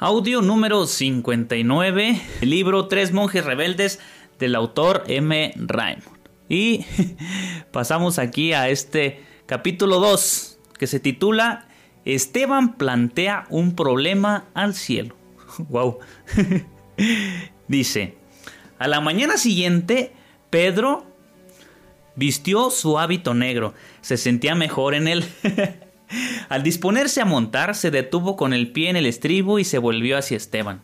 Audio número 59, el libro Tres monjes rebeldes del autor M. Raymond. Y pasamos aquí a este capítulo 2 que se titula Esteban plantea un problema al cielo. Wow. Dice, a la mañana siguiente, Pedro vistió su hábito negro. Se sentía mejor en él. Al disponerse a montar, se detuvo con el pie en el estribo y se volvió hacia Esteban.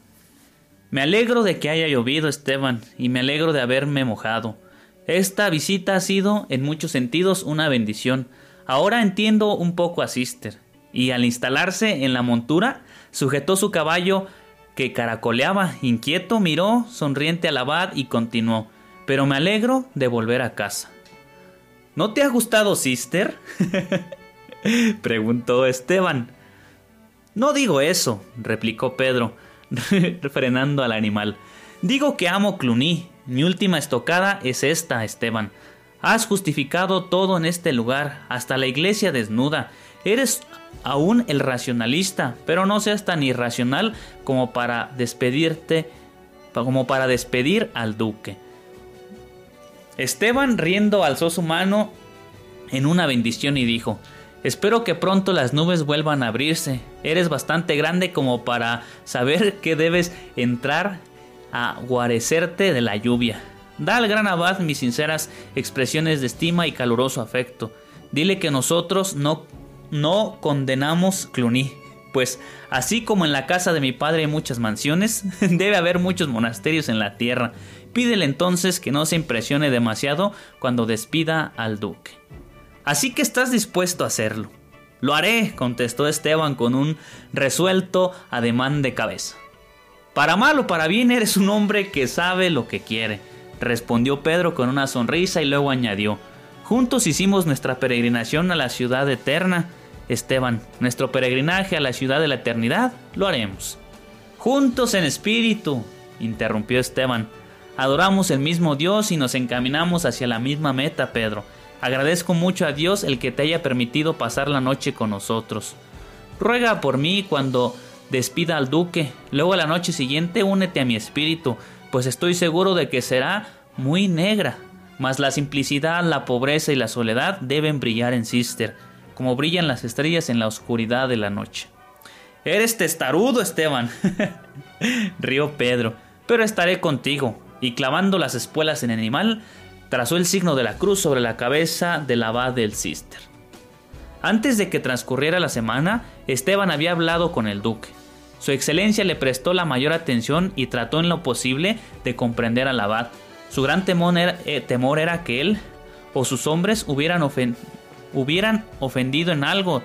Me alegro de que haya llovido, Esteban, y me alegro de haberme mojado. Esta visita ha sido, en muchos sentidos, una bendición. Ahora entiendo un poco a Sister. Y al instalarse en la montura, sujetó su caballo que caracoleaba, inquieto, miró sonriente al abad y continuó. Pero me alegro de volver a casa. ¿No te ha gustado, Sister? preguntó Esteban. No digo eso, replicó Pedro, frenando al animal. Digo que amo Cluny. Mi última estocada es esta, Esteban. Has justificado todo en este lugar, hasta la iglesia desnuda. Eres aún el racionalista, pero no seas tan irracional como para despedirte, como para despedir al duque. Esteban riendo alzó su mano en una bendición y dijo, Espero que pronto las nubes vuelvan a abrirse. Eres bastante grande como para saber que debes entrar a guarecerte de la lluvia. Da al gran abad mis sinceras expresiones de estima y caluroso afecto. Dile que nosotros no, no condenamos Cluny, pues así como en la casa de mi padre hay muchas mansiones, debe haber muchos monasterios en la tierra. Pídele entonces que no se impresione demasiado cuando despida al duque. Así que estás dispuesto a hacerlo. Lo haré, contestó Esteban con un resuelto ademán de cabeza. Para mal o para bien eres un hombre que sabe lo que quiere, respondió Pedro con una sonrisa y luego añadió, Juntos hicimos nuestra peregrinación a la ciudad eterna. Esteban, nuestro peregrinaje a la ciudad de la eternidad lo haremos. Juntos en espíritu, interrumpió Esteban. Adoramos el mismo Dios y nos encaminamos hacia la misma meta, Pedro. Agradezco mucho a Dios el que te haya permitido pasar la noche con nosotros. Ruega por mí cuando despida al duque. Luego a la noche siguiente únete a mi espíritu, pues estoy seguro de que será muy negra. Mas la simplicidad, la pobreza y la soledad deben brillar en Sister, como brillan las estrellas en la oscuridad de la noche. Eres testarudo, Esteban. Río Pedro. Pero estaré contigo. Y clavando las espuelas en el animal, trazó el signo de la cruz sobre la cabeza del abad del Cister. Antes de que transcurriera la semana, Esteban había hablado con el duque. Su excelencia le prestó la mayor atención y trató en lo posible de comprender al abad. Su gran temor era, eh, que él o sus hombres hubieran ofendido en algo.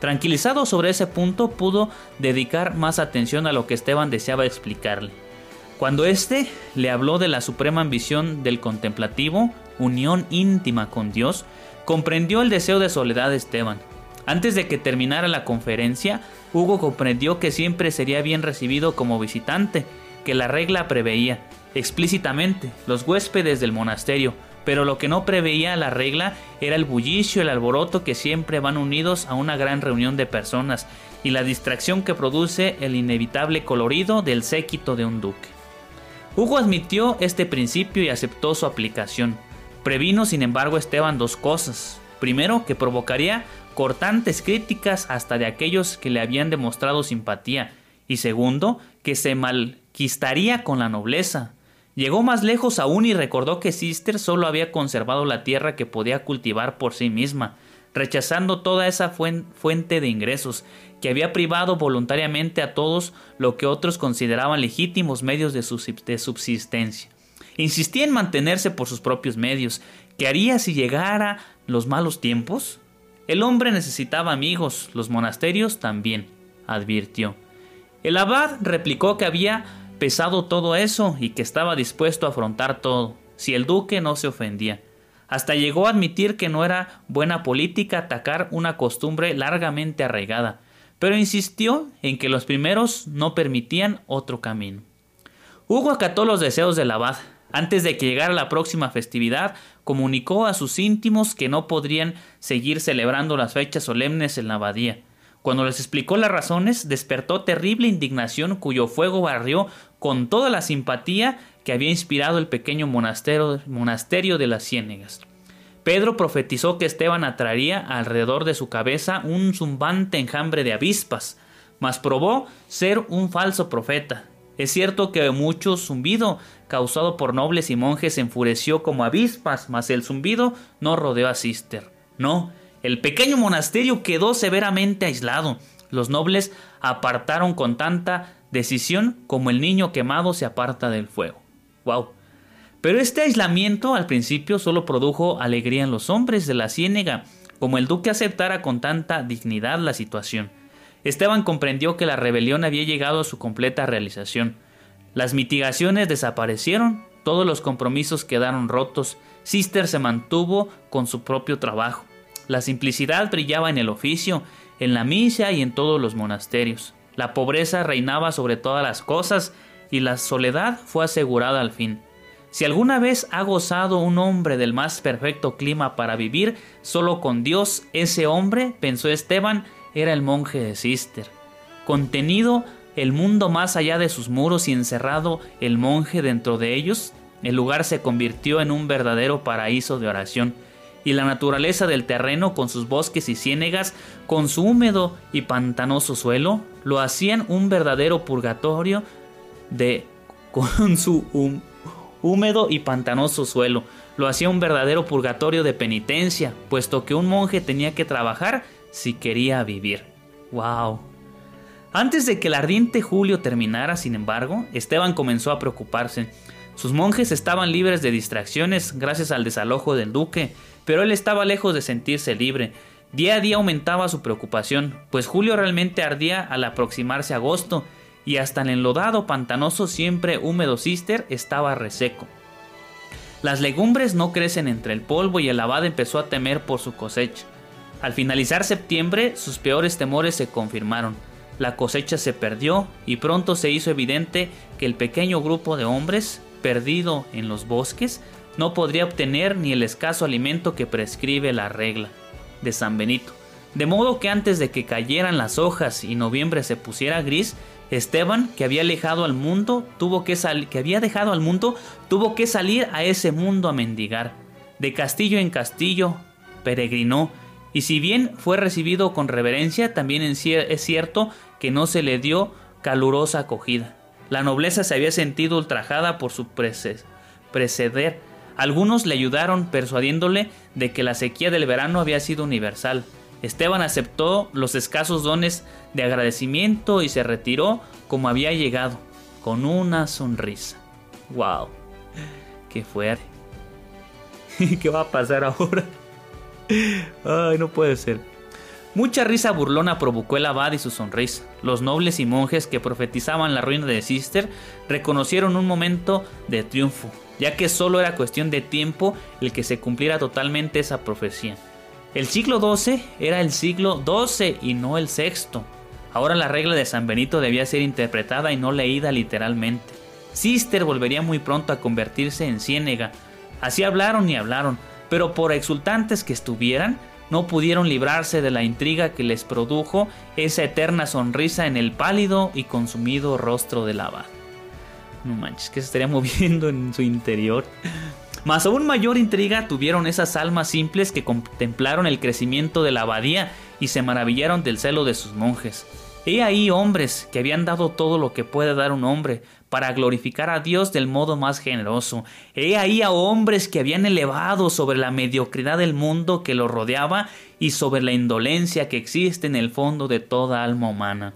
Tranquilizado sobre ese punto, pudo dedicar más atención a lo que Esteban deseaba explicarle. Cuando éste le habló de la suprema ambición del contemplativo, unión íntima con Dios, comprendió el deseo de soledad de Esteban. Antes de que terminara la conferencia, Hugo comprendió que siempre sería bien recibido como visitante, que la regla preveía explícitamente los huéspedes del monasterio, pero lo que no preveía la regla era el bullicio, el alboroto que siempre van unidos a una gran reunión de personas y la distracción que produce el inevitable colorido del séquito de un duque. Hugo admitió este principio y aceptó su aplicación. Previno, sin embargo, Esteban dos cosas. Primero, que provocaría cortantes críticas hasta de aquellos que le habían demostrado simpatía. Y segundo, que se malquistaría con la nobleza. Llegó más lejos aún y recordó que Sister solo había conservado la tierra que podía cultivar por sí misma, rechazando toda esa fuente de ingresos, que había privado voluntariamente a todos lo que otros consideraban legítimos medios de subsistencia. Insistía en mantenerse por sus propios medios. ¿Qué haría si llegara los malos tiempos? El hombre necesitaba amigos, los monasterios también, advirtió. El abad replicó que había pesado todo eso y que estaba dispuesto a afrontar todo, si el duque no se ofendía. Hasta llegó a admitir que no era buena política atacar una costumbre largamente arraigada, pero insistió en que los primeros no permitían otro camino. Hugo acató los deseos del abad. Antes de que llegara la próxima festividad, comunicó a sus íntimos que no podrían seguir celebrando las fechas solemnes en la abadía. Cuando les explicó las razones, despertó terrible indignación cuyo fuego barrió con toda la simpatía que había inspirado el pequeño monasterio, de las Ciénegas. Pedro profetizó que Esteban atraería alrededor de su cabeza un zumbante enjambre de avispas, mas probó ser un falso profeta. Es cierto que mucho zumbido causado por nobles y monjes enfureció como avispas, mas el zumbido no rodeó a Cister. No, el pequeño monasterio quedó severamente aislado. Los nobles apartaron con tanta decisión como el niño quemado se aparta del fuego. Wow. Pero este aislamiento al principio solo produjo alegría en los hombres de la ciénega, como el duque aceptara con tanta dignidad la situación. Esteban comprendió que la rebelión había llegado a su completa realización. Las mitigaciones desaparecieron, todos los compromisos quedaron rotos, Sister se mantuvo con su propio trabajo. La simplicidad brillaba en el oficio, en la misa y en todos los monasterios. La pobreza reinaba sobre todas las cosas y la soledad fue asegurada al fin. Si alguna vez ha gozado un hombre del más perfecto clima para vivir solo con Dios, ese hombre, pensó Esteban, era el monje de Cister. Contenido el mundo más allá de sus muros y encerrado el monje dentro de ellos, el lugar se convirtió en un verdadero paraíso de oración y la naturaleza del terreno con sus bosques y ciénegas, con su húmedo y pantanoso suelo, lo hacían un verdadero purgatorio de con su húmedo y pantanoso suelo, lo hacía un verdadero purgatorio de penitencia, puesto que un monje tenía que trabajar si quería vivir. Wow. Antes de que el ardiente julio terminara, sin embargo, Esteban comenzó a preocuparse. Sus monjes estaban libres de distracciones gracias al desalojo del duque, pero él estaba lejos de sentirse libre. Día a día aumentaba su preocupación, pues julio realmente ardía al aproximarse agosto, y hasta el enlodado pantanoso siempre húmedo cister estaba reseco. Las legumbres no crecen entre el polvo y el abad empezó a temer por su cosecha. Al finalizar septiembre, sus peores temores se confirmaron. La cosecha se perdió y pronto se hizo evidente que el pequeño grupo de hombres, perdido en los bosques, no podría obtener ni el escaso alimento que prescribe la regla de San Benito. De modo que antes de que cayeran las hojas y noviembre se pusiera gris, Esteban, que había alejado al mundo, tuvo que que había dejado al mundo, tuvo que salir a ese mundo a mendigar. De castillo en castillo peregrinó, y si bien fue recibido con reverencia, también es cierto que no se le dio calurosa acogida. La nobleza se había sentido ultrajada por su preceder algunos le ayudaron persuadiéndole de que la sequía del verano había sido universal. Esteban aceptó los escasos dones de agradecimiento y se retiró como había llegado, con una sonrisa. ¡Wow! ¡Qué fuerte! ¿Qué va a pasar ahora? Ay, no puede ser. Mucha risa burlona provocó el abad y su sonrisa. Los nobles y monjes que profetizaban la ruina de Sister reconocieron un momento de triunfo, ya que solo era cuestión de tiempo el que se cumpliera totalmente esa profecía. El siglo XII era el siglo XII y no el sexto. Ahora la regla de San Benito debía ser interpretada y no leída literalmente. Sister volvería muy pronto a convertirse en ciénega. Así hablaron y hablaron, pero por exultantes que estuvieran, no pudieron librarse de la intriga que les produjo esa eterna sonrisa en el pálido y consumido rostro del abad. No manches, que se estaría moviendo en su interior. Más aún mayor intriga tuvieron esas almas simples que contemplaron el crecimiento de la abadía y se maravillaron del celo de sus monjes. He ahí hombres que habían dado todo lo que puede dar un hombre para glorificar a Dios del modo más generoso. He ahí a hombres que habían elevado sobre la mediocridad del mundo que los rodeaba y sobre la indolencia que existe en el fondo de toda alma humana.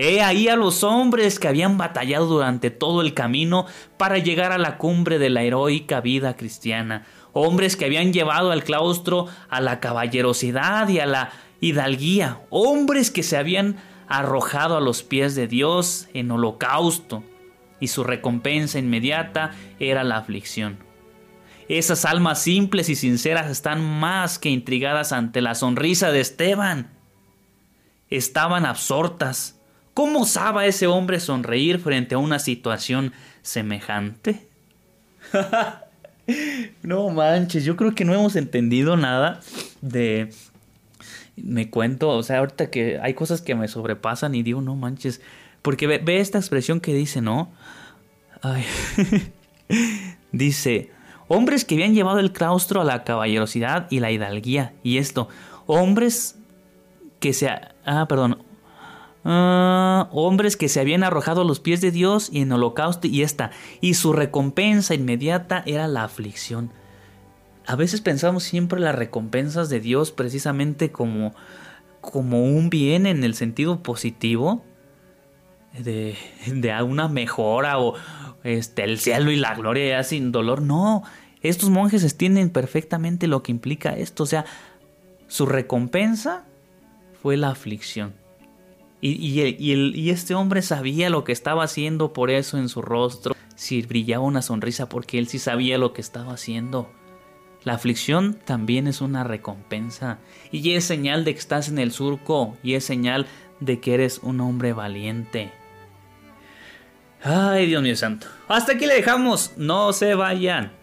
He ahí a los hombres que habían batallado durante todo el camino para llegar a la cumbre de la heroica vida cristiana, hombres que habían llevado al claustro a la caballerosidad y a la hidalguía, hombres que se habían arrojado a los pies de Dios en holocausto. y su recompensa inmediata era la aflicción. Esas almas simples y sinceras están más que intrigadas ante la sonrisa de Esteban. Estaban absortas. ¿Cómo osaba ese hombre sonreír frente a una situación semejante? no manches, yo creo que no hemos entendido nada de... Me cuento, o sea, ahorita que hay cosas que me sobrepasan y digo, no manches, porque ve, esta expresión que dice, ¿no? Dice, hombres que habían llevado el claustro a la caballerosidad y la hidalguía. Y esto, hombres que se... Ah, perdón. Ah, hombres que se habían arrojado a los pies de Dios y en holocausto y esta. Y su recompensa inmediata era la aflicción. A veces pensamos siempre las recompensas de Dios precisamente como, como un bien en el sentido positivo de, de una mejora o este, el cielo y la gloria ya sin dolor. No, estos monjes entienden perfectamente lo que implica esto. O sea, su recompensa fue la aflicción. Y, este hombre sabía lo que estaba haciendo, por eso en su rostro si brillaba una sonrisa, porque él sí sabía lo que estaba haciendo. La aflicción también es una recompensa y es señal de que estás en el surco y es señal de que eres un hombre valiente. Ay, Dios mío santo. Hasta aquí le dejamos. No se vayan.